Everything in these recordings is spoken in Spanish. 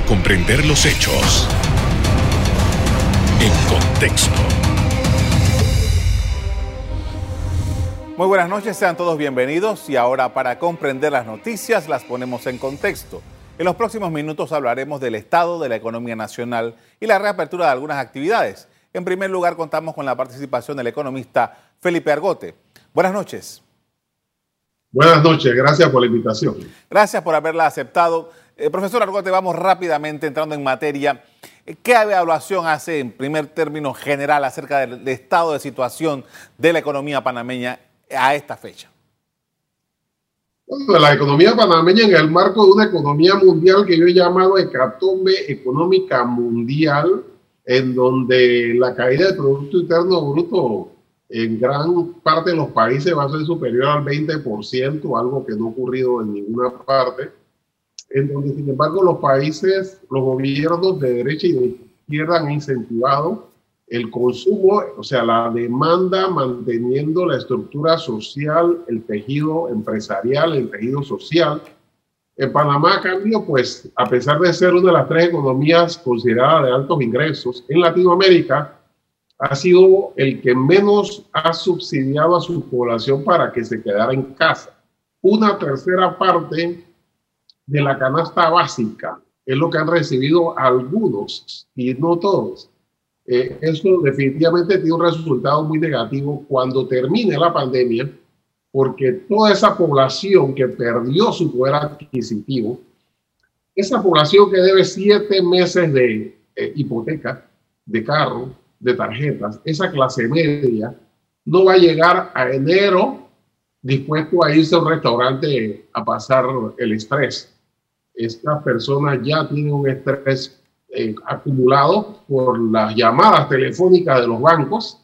para comprender los hechos en contexto. Muy buenas noches, sean todos bienvenidos y ahora para comprender las noticias las ponemos en contexto. En los próximos minutos hablaremos del estado de la economía nacional y la reapertura de algunas actividades. En primer lugar, contamos con la participación del economista Felipe Argote. Buenas noches. Buenas noches, gracias por la invitación. Gracias por haberla aceptado. Eh, profesor Argote, vamos rápidamente entrando en materia. Eh, ¿Qué evaluación hace en primer término general acerca del, estado de situación de la economía panameña a esta fecha? la economía panameña en el marco de una economía mundial que yo he llamado hecatombe económica mundial, en donde la caída del Producto Interno Bruto en gran parte de los países va a ser superior al 20%, algo que no ha ocurrido en ninguna parte, en donde sin embargo los países, los gobiernos de derecha y de izquierda han incentivado el consumo, o sea, la demanda manteniendo la estructura social, el tejido empresarial, el tejido social. En Panamá, a cambio, pues, a pesar de ser una de las tres economías consideradas de altos ingresos, en Latinoamérica, ha sido el que menos ha subsidiado a su población para que se quedara en casa. Una tercera parte de la canasta básica es lo que han recibido algunos y no todos. Eh, eso definitivamente tiene un resultado muy negativo cuando termine la pandemia, porque toda esa población que perdió su poder adquisitivo, esa población que debe siete meses de eh, hipoteca, de carro, de tarjetas, esa clase media no va a llegar a enero dispuesto a irse a un restaurante a pasar el estrés. Estas personas ya tienen un estrés eh, acumulado por las llamadas telefónicas de los bancos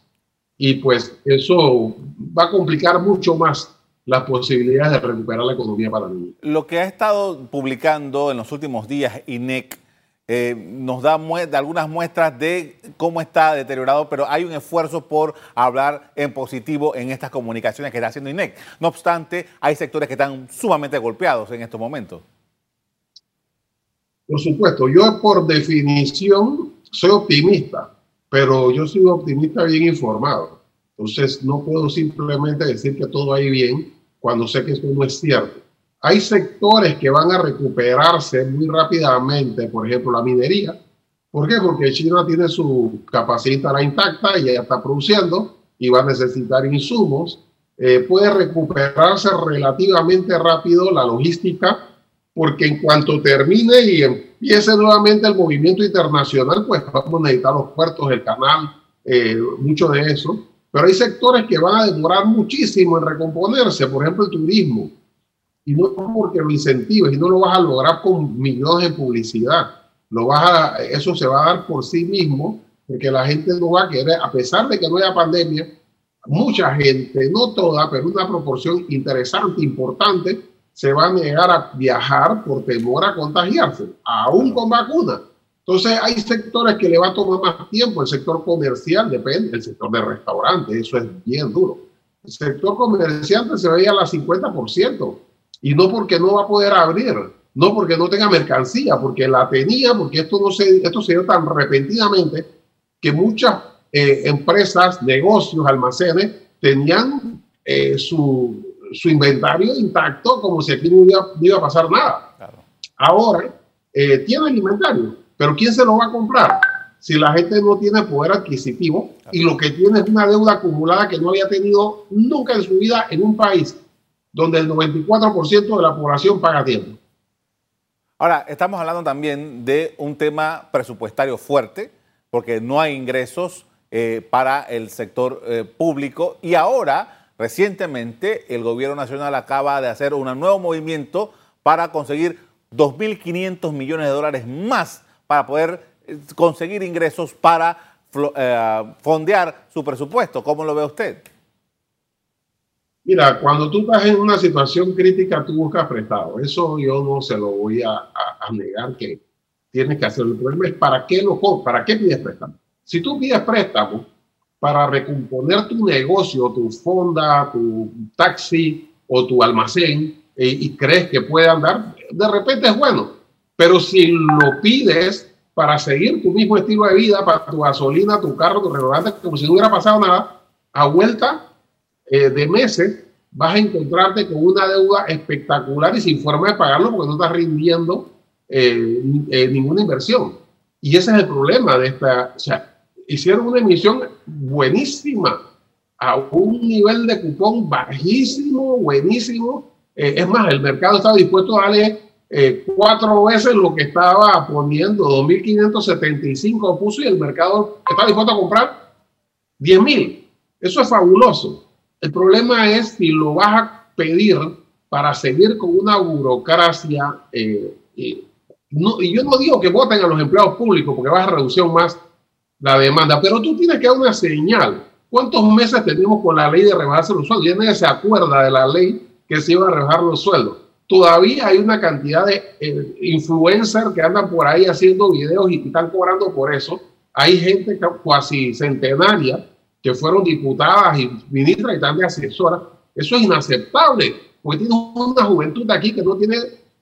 y pues eso va a complicar mucho más las posibilidades de recuperar la economía para mí. Lo que ha estado publicando en los últimos días INEC eh, nos da algunas muestras de cómo está deteriorado, pero hay un esfuerzo por hablar en positivo en estas comunicaciones que está haciendo INEC. No obstante, hay sectores que están sumamente golpeados en estos momentos. Por supuesto, yo por definición soy optimista, pero yo soy un optimista bien informado. Entonces no puedo simplemente decir que todo va bien cuando sé que eso no es cierto. Hay sectores que van a recuperarse muy rápidamente, por ejemplo, la minería. ¿Por qué? Porque China tiene su capacidad intacta y ya está produciendo y va a necesitar insumos. Eh, puede recuperarse relativamente rápido la logística, porque en cuanto termine y empiece nuevamente el movimiento internacional, pues vamos a necesitar los puertos, el canal, eh, mucho de eso. Pero hay sectores que van a demorar muchísimo en recomponerse, por ejemplo, el turismo y no porque lo incentives y no lo vas a lograr con millones de publicidad. Lo vas a, eso se va a dar por sí mismo porque la gente no va a querer, a pesar de que no haya pandemia, mucha gente, no toda, pero una proporción interesante, importante, se va a negar a viajar por temor a contagiarse, aún con vacuna. Entonces hay sectores que le va a tomar más tiempo, el sector comercial depende, el sector de restaurantes, eso es bien duro. El sector comercial se veía a la 50%, y no porque no va a poder abrir, no porque no tenga mercancía, porque la tenía, porque esto, no se, esto se dio tan repentinamente que muchas eh, empresas, negocios, almacenes tenían eh, su, su, inventario intacto como si aquí no iba, a pasar nada. Ahora eh, tiene el inventario, pero ¿quién se lo va a comprar? Si la gente no tiene poder adquisitivo y lo que tiene es una deuda acumulada que no había tenido nunca en su vida en un país donde el 94% de la población paga tiempo. Ahora, estamos hablando también de un tema presupuestario fuerte, porque no hay ingresos eh, para el sector eh, público y ahora, recientemente, el gobierno nacional acaba de hacer un nuevo movimiento para conseguir 2.500 millones de dólares más para poder eh, conseguir ingresos para fondear su presupuesto. ¿Cómo lo ve usted? Mira, cuando tú estás en una situación crítica, tú buscas prestado. Eso yo no se lo voy a, negar que tienes que hacerlo. El problema es para qué lo para qué pides préstamo. Si tú pides préstamo para recomponer tu negocio, tu fonda, tu taxi o tu almacén eh, y crees que puede andar, de repente es bueno. Pero si lo pides para seguir tu mismo estilo de vida, para tu gasolina, tu carro, tu restaurante, como si no hubiera pasado nada, a vuelta eh, de meses vas a encontrarte con una deuda espectacular y sin forma de pagarlo porque no estás rindiendo eh, eh, ninguna inversión. Y ese es el problema de esta, o sea, hicieron una emisión buenísima a un nivel de cupón bajísimo, buenísimo. es más, el mercado estaba dispuesto a darle cuatro veces lo que estaba poniendo, 2.575 puso y el mercado está dispuesto a comprar 10.000. Eso es fabuloso. El problema es si lo vas a pedir para seguir con una burocracia. Eh, y, yo no digo que voten a los empleados públicos porque vas a reducir más la demanda, pero tú tienes que dar una señal. ¿Cuántos meses tenemos con la ley de rebajarse los sueldos? Ya nadie se acuerda de la ley que se iba a rebajar los sueldos. Todavía hay una cantidad de eh, influencers que andan por ahí haciendo videos y, están cobrando por eso. Hay gente casi centenaria que fueron diputadas y ministras y también asesoras. Eso es inaceptable, porque tiene una juventud aquí que no tiene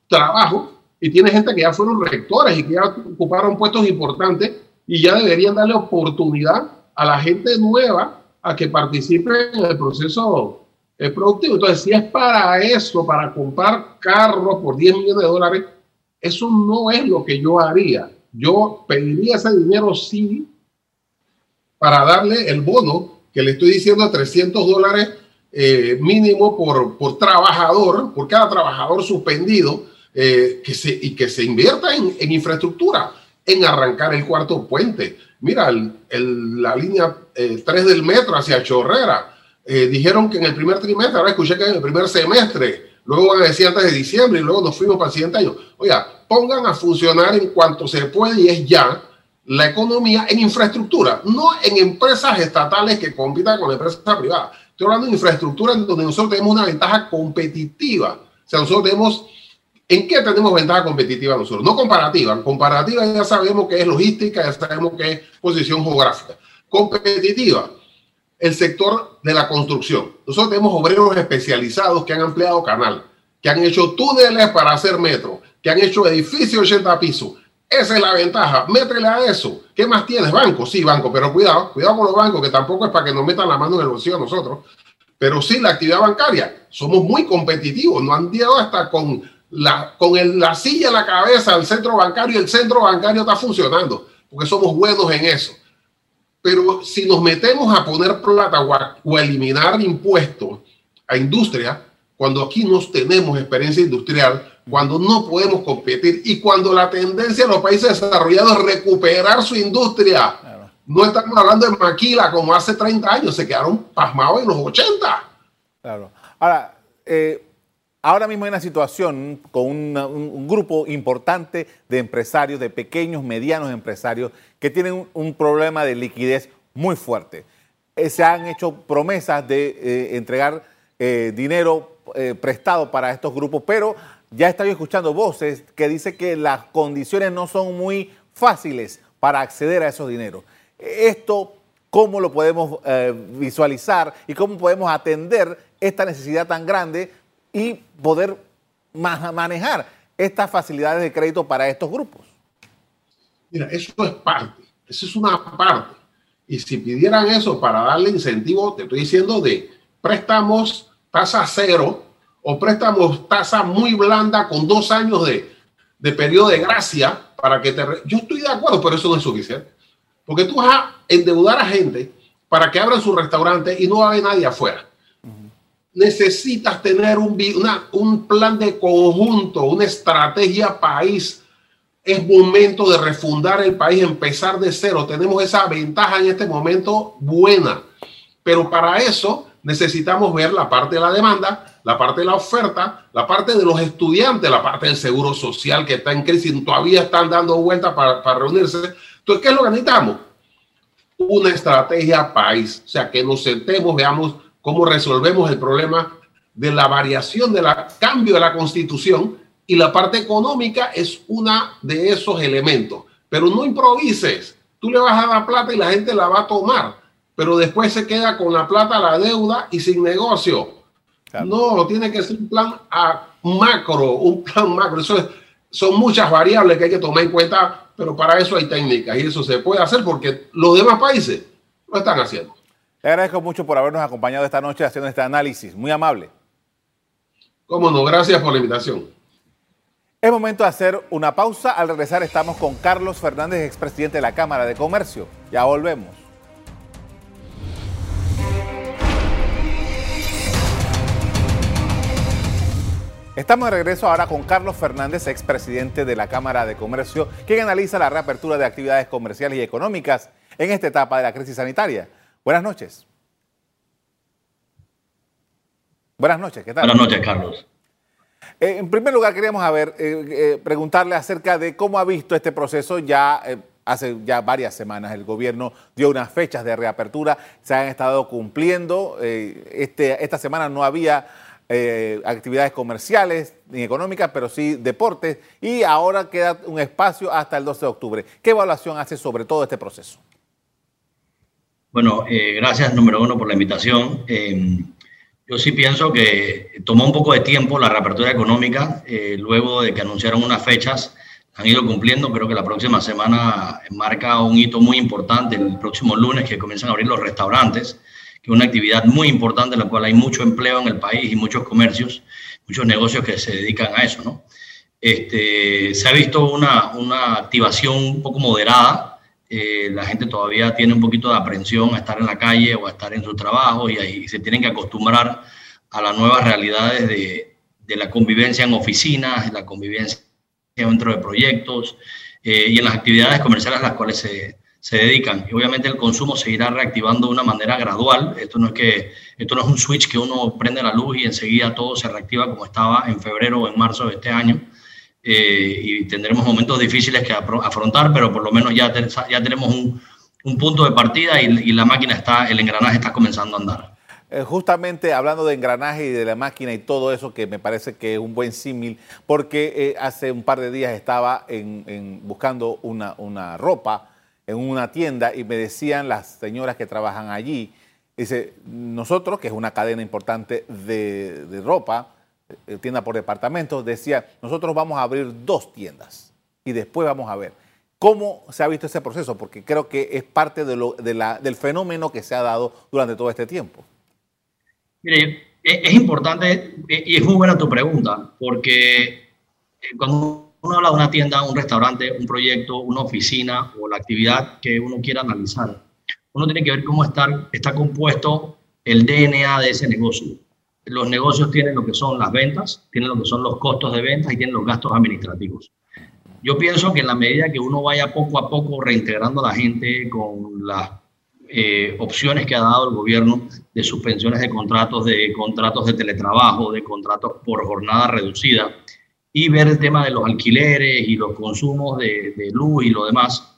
trabajo y tiene gente que ya fueron rectores y que ya ocuparon puestos importantes y ya deberían darle oportunidad a la gente nueva a que participe en el proceso eh, productivo. Entonces, si es para eso, para comprar carros por 10 millones de dólares, eso no es lo que yo haría. Yo pediría ese dinero sí para darle el bono que le estoy diciendo a 300 dólares eh, mínimo por, por trabajador, por cada trabajador suspendido, eh, que se, y que se invierta en, en, infraestructura, en arrancar el cuarto puente. Mira, el, la línea 3 eh, del metro hacia Chorrera, dijeron que en el primer trimestre, ahora escuché que en el primer semestre, luego van a decir antes de diciembre y luego nos fuimos para el siguiente año. Oiga, pongan a funcionar en cuanto se puede y es ya la economía en infraestructura, no en empresas estatales que compitan con empresas privadas. Estoy hablando de infraestructura en donde nosotros tenemos una ventaja competitiva. O sea, nosotros tenemos, ¿en qué tenemos ventaja competitiva nosotros? No comparativa. Comparativa ya sabemos que es logística, ya sabemos que es posición geográfica. Competitiva, el sector de la construcción. Nosotros tenemos obreros especializados que han ampliado canal, que han hecho túneles para hacer metro, que han hecho edificios 80 pisos, esa es la ventaja. Métele a eso. ¿Qué más tienes? Banco, sí, banco, pero cuidado, cuidado con los bancos, que tampoco es para que nos metan la mano en el bolsillo a nosotros. Pero sí, la actividad bancaria. Somos muy competitivos. No han llegado hasta con la, con el, la silla en la cabeza del centro bancario y el centro bancario está funcionando, porque somos buenos en eso. Pero si nos metemos a poner plata o o eliminar impuestos a industria, cuando aquí no tenemos experiencia industrial, cuando no podemos competir y cuando la tendencia en los países desarrollados es recuperar su industria. No estamos hablando de maquila como hace 30 años, se quedaron pasmados en los 80. Claro. Ahora, eh, ahora mismo hay una situación con un, grupo importante de empresarios, de pequeños, medianos empresarios, que tienen un, problema de liquidez muy fuerte. Eh, se han hecho promesas de eh, entregar dinero prestado para estos grupos, pero ya estaba escuchando voces que dicen que las condiciones no son muy fáciles para acceder a esos dineros. Esto, ¿cómo lo podemos eh, visualizar y cómo podemos atender esta necesidad tan grande y poder manejar estas facilidades de crédito para estos grupos? Mira, eso es parte, eso es una parte. Y si pidieran eso para darle incentivo, te estoy diciendo de préstamos tasa cero, o préstamos tasa muy blanda con dos años de, periodo de gracia para que te... Yo estoy de acuerdo, pero eso no es suficiente. Porque tú vas a endeudar a gente para que abran su restaurante y no va a haber nadie afuera. Necesitas tener un, un plan de conjunto, una estrategia país. Es momento de refundar el país, empezar de cero. Tenemos esa ventaja en este momento buena. Pero para eso necesitamos ver la parte de la demanda, la parte de la oferta, la parte de los estudiantes, la parte del seguro social que está en crisis, todavía están dando vueltas para, para reunirse. Entonces, ¿qué es lo que necesitamos? Una estrategia país, o sea, que nos sentemos, veamos cómo resolvemos el problema de la variación, del cambio de la constitución y la parte económica es una de esos elementos. Pero no improvises, tú le vas a dar plata y la gente la va a tomar, pero después se queda con la plata, la deuda y sin negocio. No, tiene que ser un plan a macro, un plan macro. Eso es, son muchas variables que hay que tomar en cuenta, pero para eso hay técnicas y eso se puede hacer porque los demás países lo están haciendo. Le agradezco mucho por habernos acompañado esta noche haciendo este análisis. Muy amable. Cómo no, gracias por la invitación. Es momento de hacer una pausa. Al regresar estamos con Carlos Fernández, expresidente de la Cámara de Comercio. Ya volvemos. Estamos de regreso ahora con Carlos Fernández, expresidente de la Cámara de Comercio, quien analiza la reapertura de actividades comerciales y económicas en esta etapa de la crisis sanitaria. Buenas noches. Buenas noches, ¿qué tal? Buenas noches, Carlos. Eh, en primer lugar, queríamos eh, eh, preguntarle acerca de cómo ha visto este proceso ya hace ya varias semanas. El gobierno dio unas fechas de reapertura, se han estado cumpliendo. este, esta semana no había actividades comerciales ni económicas, pero sí deportes, y ahora queda un espacio hasta el 12 de octubre. ¿Qué evaluación hace sobre todo este proceso? Bueno, eh, gracias número uno por la invitación. Em, yo sí pienso que tomó un poco de tiempo la reapertura económica, eh, luego de que anunciaron unas fechas, han ido cumpliendo, creo que la próxima semana marca un hito muy importante, el próximo lunes que comienzan a abrir los restaurantes que es una actividad muy importante en la cual hay mucho empleo en el país y muchos comercios, muchos negocios que se dedican a eso, ¿no? Este, se ha visto una, una activación un poco moderada, eh, la gente todavía tiene un poquito de aprensión a estar en la calle o a estar en su trabajo y ahí se tienen que acostumbrar a las nuevas realidades de, de la convivencia en oficinas, la convivencia dentro de proyectos eh, y en las actividades comerciales a las cuales se, se dedican. Y obviamente el consumo se irá reactivando de una manera gradual. Esto no es que esto no es un switch que uno prende la luz y enseguida todo se reactiva como estaba en febrero o en marzo de este año. Eh, y tendremos momentos difíciles que afrontar, pero por lo menos ya, ya tenemos un, un, punto de partida y, y, la máquina está, el engranaje está comenzando a andar. Eh, justamente hablando de engranaje y de la máquina y todo eso, que me parece que es un buen símil, porque eh, hace un par de días estaba en, en buscando una, una ropa en una tienda y me decían las señoras que trabajan allí, dice, nosotros, que es una cadena importante de, ropa, eh, tienda por departamento, decía, nosotros vamos a abrir dos tiendas y después vamos a ver. ¿Cómo se ha visto ese proceso? Porque creo que es parte de lo, de la, del fenómeno que se ha dado durante todo este tiempo. Mire, es, importante y es muy buena tu pregunta, porque eh, cuando uno habla de una tienda, un restaurante, un proyecto, una oficina o la actividad que uno quiera analizar, uno tiene que ver cómo está, está compuesto el DNA de ese negocio. Los negocios tienen lo que son las ventas, tienen lo que son los costos de ventas y tienen los gastos administrativos. Yo pienso que en la medida que uno vaya poco a poco reintegrando a la gente con las eh, opciones que ha dado el gobierno de suspensiones de contratos, de contratos de teletrabajo, de contratos por jornada reducida, y ver el tema de los alquileres y los consumos de, luz y lo demás.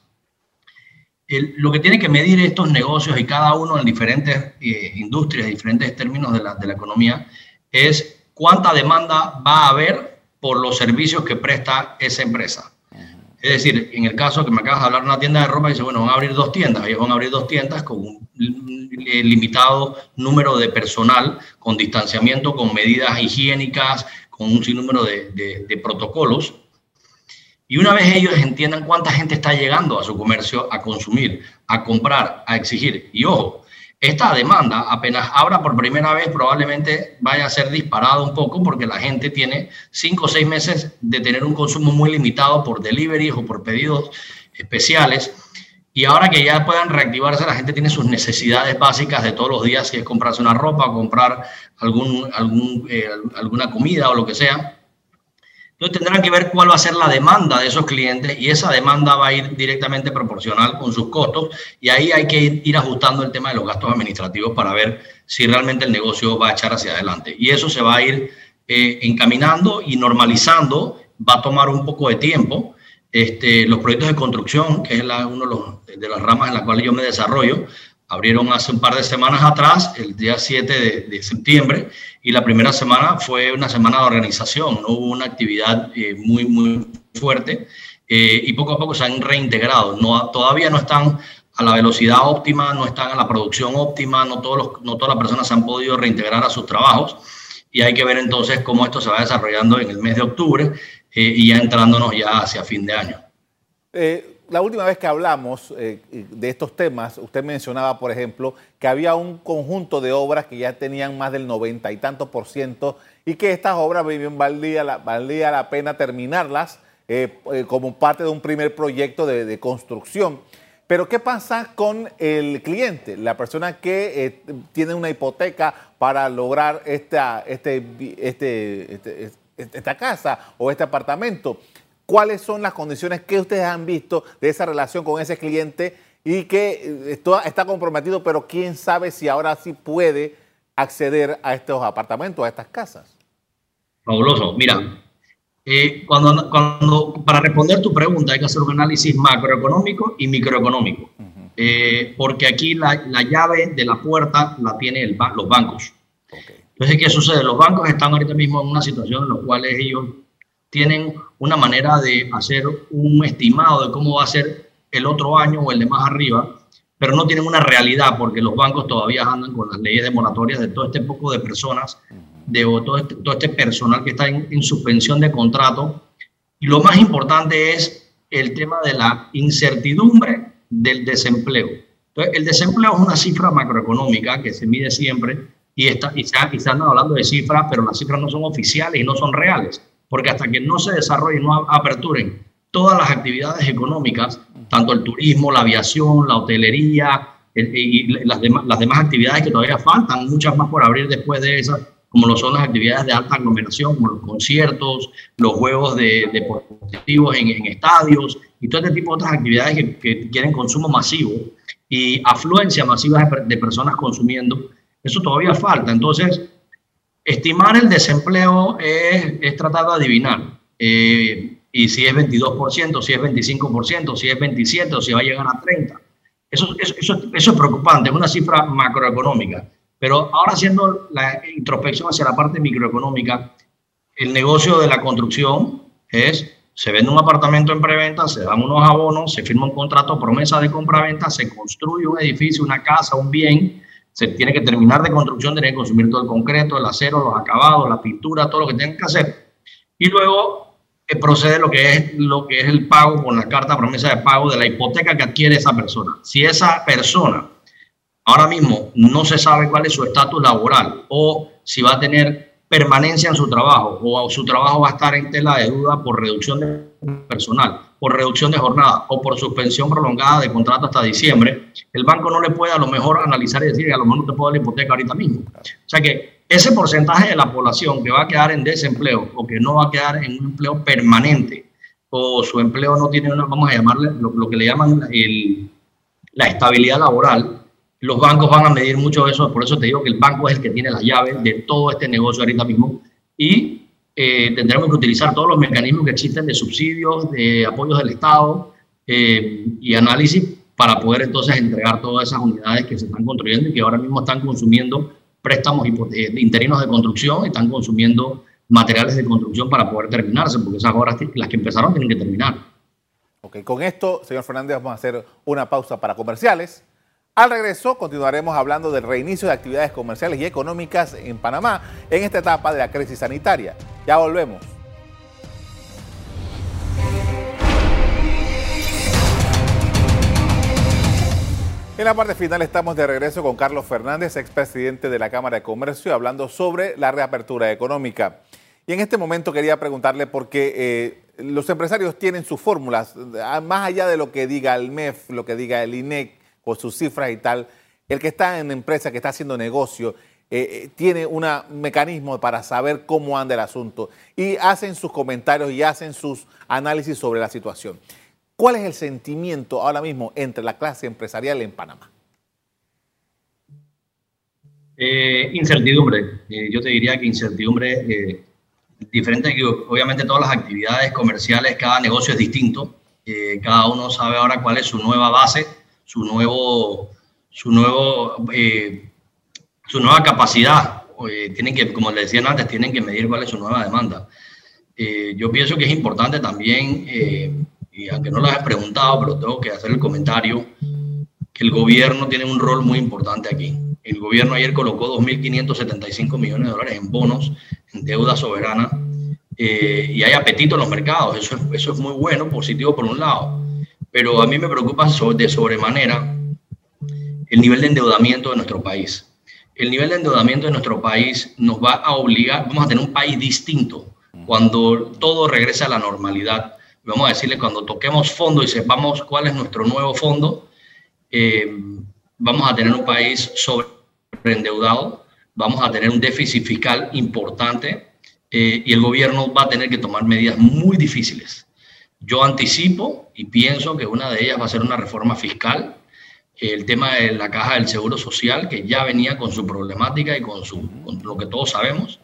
Lo que tiene que medir estos negocios y cada uno en diferentes eh, industrias, diferentes términos de la, de la economía, es cuánta demanda va a haber por los servicios que presta esa empresa. Es decir, en el caso que me acabas de hablar de una tienda de ropa, dice, bueno, van a abrir dos tiendas. Ellos van a abrir dos tiendas con un limitado número de personal, con distanciamiento, con medidas higiénicas, con un sinnúmero de, de, protocolos. Y una vez ellos entiendan cuánta gente está llegando a su comercio a consumir, a comprar, a exigir, y ojo, esta demanda apenas abra por primera vez probablemente vaya a ser disparada un poco porque la gente tiene cinco o seis meses de tener un consumo muy limitado por delivery o por pedidos especiales. Y ahora que ya puedan reactivarse, la gente tiene sus necesidades básicas de todos los días, si es comprarse una ropa, comprar algún, algún, eh, alguna comida o lo que sea. Entonces tendrán que ver cuál va a ser la demanda de esos clientes y esa demanda va a ir directamente proporcional con sus costos y ahí hay que ir, ajustando el tema de los gastos administrativos para ver si realmente el negocio va a echar hacia adelante. Y eso se va a ir eh, encaminando y normalizando, va a tomar un poco de tiempo. Este, los proyectos de construcción, que es la, uno de, de las ramas en las cuales yo me desarrollo, Abrieron hace un par de semanas atrás, el día 7 de, septiembre, y la primera semana fue una semana de organización, no hubo una actividad eh, muy, muy fuerte eh, y poco a poco se han reintegrado. No, todavía no están a la velocidad óptima, no están a la producción óptima, no, todos los, no todas las personas se han podido reintegrar a sus trabajos y hay que ver entonces cómo esto se va desarrollando en el mes de octubre y ya entrándonos ya hacia fin de año. La última vez que hablamos de estos temas, usted mencionaba, por ejemplo, que había un conjunto de obras que ya tenían más del noventa y tantos por ciento y que estas obras valía la, valía la pena terminarlas como parte de un primer proyecto de, construcción. Pero ¿qué pasa con el cliente, la persona que eh, tiene una hipoteca para lograr esta, este, este, este, esta casa o este apartamento? ¿Cuáles son las condiciones que ustedes han visto de esa relación con ese cliente y que eh, está comprometido, pero quién sabe si ahora sí puede acceder a estos apartamentos, a estas casas? Fabuloso. Mira, eh, cuando, cuando, para responder tu pregunta hay que hacer un análisis macroeconómico y microeconómico, eh, porque aquí la, la, llave de la puerta la tienen los bancos. Entonces, ¿qué sucede? Los bancos están ahorita mismo en una situación en la cual ellos tienen una manera de hacer un estimado de cómo va a ser el otro año o el de más arriba, pero no tienen una realidad porque los bancos todavía andan con las leyes de moratorias de todo este poco de personas de todo este, todo este personal que está en, suspensión de contrato. Y lo más importante es el tema de la incertidumbre del desempleo. Entonces, el desempleo es una cifra macroeconómica que se mide siempre y, está, y, se, están hablando de cifras, pero las cifras no son oficiales y no son reales, porque hasta que no se desarrollen, no aperturen todas las actividades económicas, tanto el turismo, la aviación, la hotelería y las demás, las demás actividades que todavía faltan, muchas más por abrir después de esas, como lo son las actividades de alta aglomeración, como los conciertos, los juegos de, deportivos en, en, estadios y todo este tipo de otras actividades que, que quieren consumo masivo y afluencia masiva de, personas consumiendo, eso todavía falta. Entonces, estimar el desempleo es, es tratar de adivinar. Eh, y si es 22%, si es 25%, si es 27% o si va a llegar a 30%. Eso, eso, eso, eso es preocupante, es una cifra macroeconómica. Pero ahora haciendo la introspección hacia la parte microeconómica, el negocio de la construcción es, se vende un apartamento en preventa, se dan unos abonos, se firma un contrato, promesa de compra-venta, se construye un edificio, una casa, un bien, se tiene que terminar de construcción, tiene que consumir todo el concreto, el acero, los acabados, la pintura, todo lo que tienen que hacer. Y luego eh, procede lo que, es, lo que es el pago con la carta promesa de pago de la hipoteca que adquiere esa persona. Si esa persona Ahora mismo no se sabe cuál es su estatus laboral o si va a tener permanencia en su trabajo o su trabajo va a estar en tela de duda por reducción de personal, por reducción de jornada o por suspensión prolongada de contrato hasta diciembre, el banco no le puede a lo mejor analizar y decir a lo mejor no te puedo dar la hipoteca ahorita mismo. O sea que ese porcentaje de la población que va a quedar en desempleo o que no va a quedar en un empleo permanente o su empleo no tiene una, vamos a llamarle lo, que le llaman el, la estabilidad laboral, los bancos van a medir mucho eso, por eso te digo que el banco es el que tiene la llave de todo este negocio ahorita mismo y eh, tendremos que utilizar todos los mecanismos que existen de subsidios, de apoyos del Estado eh, y análisis para poder entonces entregar todas esas unidades que se están construyendo y que ahora mismo están consumiendo préstamos eh, interinos de construcción están consumiendo materiales de construcción para poder terminarse, porque esas obras, las que empezaron, tienen que terminar. Ok, con esto, señor Fernández, vamos a hacer una pausa para comerciales. Al regreso continuaremos hablando del reinicio de actividades comerciales y económicas en Panamá en esta etapa de la crisis sanitaria. Ya volvemos. En la parte final estamos de regreso con Carlos Fernández, expresidente de la Cámara de Comercio, hablando sobre la reapertura económica. Y en este momento quería preguntarle por qué eh, los empresarios tienen sus fórmulas, más allá de lo que diga el MEF, lo que diga el INEC, por sus cifras y tal, el que está en empresa, que está haciendo negocio, eh, eh, tiene un mecanismo para saber cómo anda el asunto y hacen sus comentarios y hacen sus análisis sobre la situación. ¿Cuál es el sentimiento ahora mismo entre la clase empresarial en Panamá? Eh, incertidumbre. yo te diría que incertidumbre diferente, que obviamente todas las actividades comerciales, cada negocio es distinto. cada uno sabe ahora cuál es su nueva base su nuevo, su nuevo, eh, su nueva capacidad. Eh, tienen que, como les decía antes, tienen que medir cuál es su nueva demanda. Eh, yo pienso que es importante también, y aunque no lo has preguntado, pero tengo que hacer el comentario, que el gobierno tiene un rol muy importante aquí. El gobierno ayer colocó 2.575 millones de dólares en bonos, en deuda soberana, eh, y hay apetito en los mercados. Eso es, eso es muy bueno, positivo por un lado. Pero a mí me preocupa de sobremanera el nivel de endeudamiento de nuestro país. El nivel de endeudamiento de nuestro país nos va a obligar, vamos a tener un país distinto cuando todo regrese a la normalidad. Vamos a decirle, cuando toquemos fondo y sepamos cuál es nuestro nuevo fondo, eh, vamos a tener un país sobreendeudado, vamos a tener un déficit fiscal importante eh, y el gobierno va a tener que tomar medidas muy difíciles. Yo anticipo y pienso que una de ellas va a ser una reforma fiscal el tema de la caja del Seguro Social, que ya venía con su problemática y con, su, lo que todos sabemos.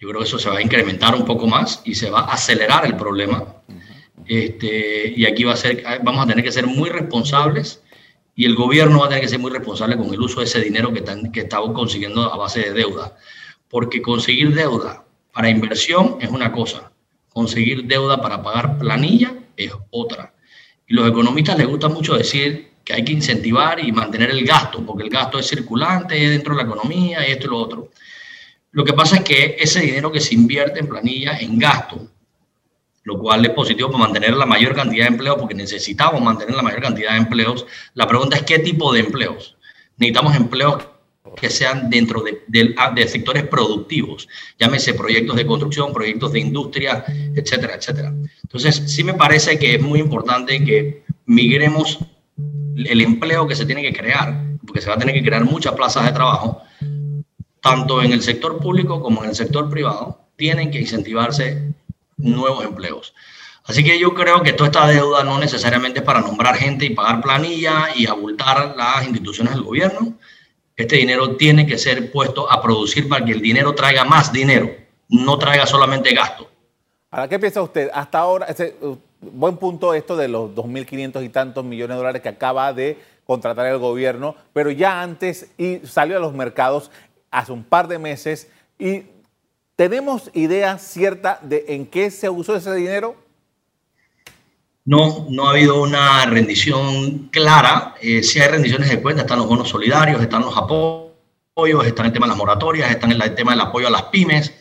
Yo creo que eso se va a incrementar un poco más y se va a acelerar el problema. Este, y aquí va a ser, vamos a tener que ser muy responsables y el gobierno va a tener que ser muy responsable con el uso de ese dinero que, están, que estamos consiguiendo a base de deuda. Porque conseguir deuda para inversión es una cosa, conseguir deuda para pagar planilla es otra. Y los economistas les gusta mucho decir que hay que incentivar y mantener el gasto, porque el gasto es circulante dentro de la economía y esto y lo otro. Lo que pasa es que ese dinero que se invierte en planilla en gasto, lo cual es positivo para mantener la mayor cantidad de empleos, porque necesitamos mantener la mayor cantidad de empleos. La pregunta es qué tipo de empleos. Necesitamos empleos que sean dentro de, de, sectores productivos, llámese proyectos de construcción, proyectos de industria, etcétera, etcétera. Entonces, sí me parece que es muy importante que migremos el empleo que se tiene que crear, porque se va a tener que crear muchas plazas de trabajo, tanto en el sector público como en el sector privado, tienen que incentivarse nuevos empleos. Así que yo creo que toda esta deuda no necesariamente es para nombrar gente y pagar planilla y abultar las instituciones del gobierno. Este dinero tiene que ser puesto a producir para que el dinero traiga más dinero, no traiga solamente gasto. Ahora, ¿qué piensa usted? Hasta ahora, buen punto esto de los 2.500 y tantos millones de dólares que acaba de contratar el gobierno, pero ya antes y salió a los mercados hace un par de meses y tenemos idea cierta de en qué se usó ese dinero. No, no ha habido una rendición clara. Eh, si hay rendiciones de cuenta, están los bonos solidarios, están los apoyos, están el tema de las moratorias, están el tema del apoyo a las pymes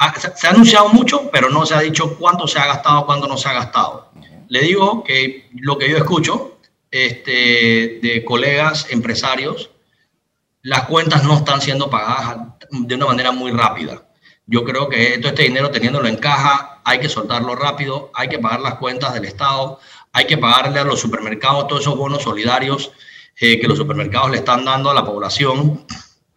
Ah, se ha anunciado mucho, pero no se ha dicho cuánto se ha gastado, cuánto no se ha gastado. Le digo que lo que yo escucho este, de colegas empresarios, las cuentas no están siendo pagadas de una manera muy rápida. Yo creo que todo este dinero teniéndolo en caja, hay que soltarlo rápido, hay que pagar las cuentas del Estado, hay que pagarle a los supermercados todos esos bonos solidarios eh, que los supermercados le están dando a la población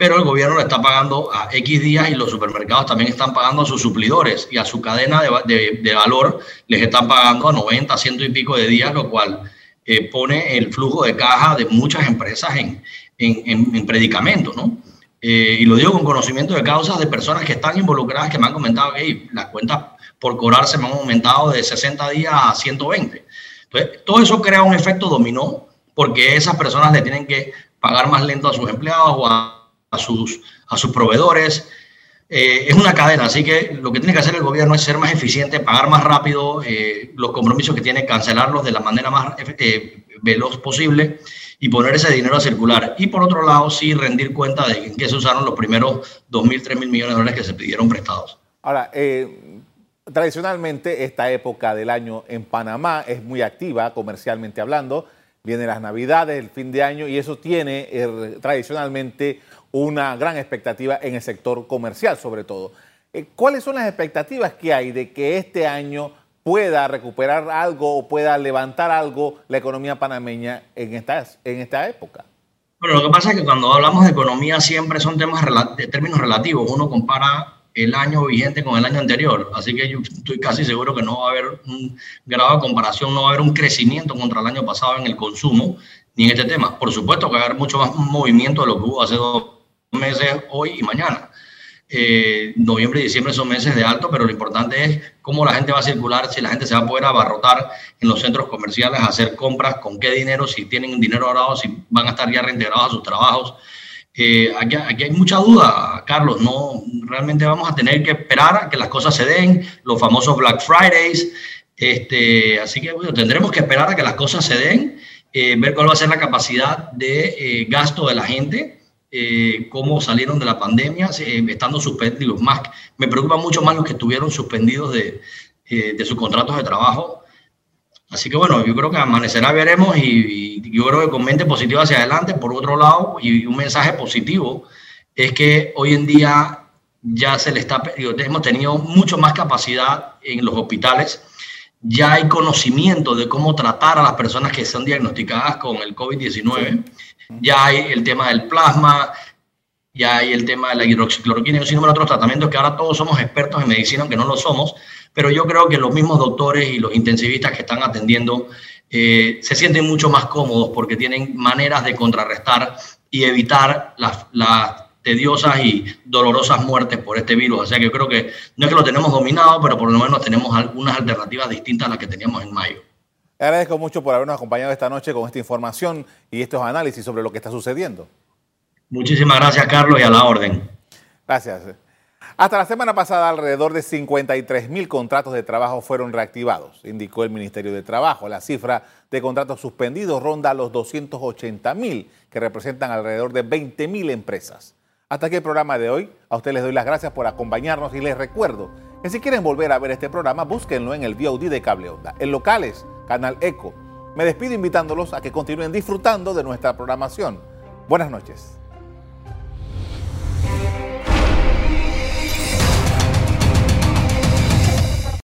pero el gobierno le está pagando a X días y los supermercados también están pagando a sus suplidores y a su cadena de, de, valor les están pagando a 90, ciento y pico de días, lo cual eh, pone el flujo de caja de muchas empresas en, en, en, predicamento, ¿no? Eh, y lo digo con conocimiento de causas de personas que están involucradas que me han comentado que las cuentas por cobrarse me han aumentado de 60 días a 120. Entonces, todo eso crea un efecto dominó porque esas personas le tienen que pagar más lento a sus empleados o a sus, a sus proveedores. Eh, es una cadena, así que lo que tiene que hacer el gobierno es ser más eficiente, pagar más rápido eh, los compromisos que tiene, cancelarlos de la manera más eh, veloz posible y poner ese dinero a circular. Y por otro lado, sí rendir cuenta de en qué se usaron los primeros 2.000, 3.000 millones de dólares que se pidieron prestados. Ahora, tradicionalmente esta época del año en Panamá es muy activa comercialmente hablando. Vienen las navidades, el fin de año y eso tiene tradicionalmente una gran expectativa en el sector comercial sobre todo. Eh, ¿Cuáles son las expectativas que hay de que este año pueda recuperar algo o pueda levantar algo la economía panameña en esta, en esta época? Bueno, lo que pasa es que cuando hablamos de economía siempre son temas de términos relativos. Uno compara el año vigente con el año anterior. Así que yo estoy casi seguro que no va a haber un grado de comparación, no va a haber un crecimiento contra el año pasado en el consumo ni en este tema. Por supuesto que va a haber mucho más movimiento de lo que hubo hace dos meses hoy y mañana. Eh, noviembre y diciembre son meses de alto, pero lo importante es cómo la gente va a circular, si la gente se va a poder abarrotar en los centros comerciales, hacer compras, con qué dinero, si tienen dinero ahorrado, si van a estar ya reintegrados a sus trabajos. Eh, aquí, hay mucha duda, Carlos, no realmente vamos a tener que esperar a que las cosas se den, los famosos Black Fridays, este, así que bueno, tendremos que esperar a que las cosas se den, eh, ver cuál va a ser la capacidad de gasto de la gente eh, cómo salieron de la pandemia, eh, estando suspendidos. Más, me preocupa mucho más los que estuvieron suspendidos de, eh, de sus contratos de trabajo. Así que bueno, yo creo que amanecerá, veremos y, y, yo creo que con mente positiva hacia adelante. Por otro lado, y un mensaje positivo, es que hoy en día ya se le está, hemos tenido mucho más capacidad en los hospitales, ya hay conocimiento de cómo tratar a las personas que son diagnosticadas con el COVID-19 ya hay el tema del plasma, ya hay el tema de la hidroxicloroquina y un sinnúmero de otros tratamientos que ahora todos somos expertos en medicina, aunque no lo somos, pero yo creo que los mismos doctores y los intensivistas que están atendiendo eh, se sienten mucho más cómodos porque tienen maneras de contrarrestar y evitar las, las tediosas y dolorosas muertes por este virus. O sea que yo creo que no es que lo tenemos dominado, pero por lo menos tenemos algunas alternativas distintas a las que teníamos en mayo. Le agradezco mucho por habernos acompañado esta noche con esta información y estos análisis sobre lo que está sucediendo. Muchísimas gracias, Carlos, y a la orden. Gracias. Hasta la semana pasada, alrededor de 53 mil contratos de trabajo fueron reactivados, indicó el Ministerio de Trabajo. La cifra de contratos suspendidos ronda los 280 mil, que representan alrededor de 20 mil empresas. Hasta aquí el programa de hoy. A ustedes les doy las gracias por acompañarnos y les recuerdo que si quieren volver a ver este programa, búsquenlo en el VOD de Cable Onda, en locales Canal Eco. Me despido invitándolos a que continúen disfrutando de nuestra programación. Buenas noches.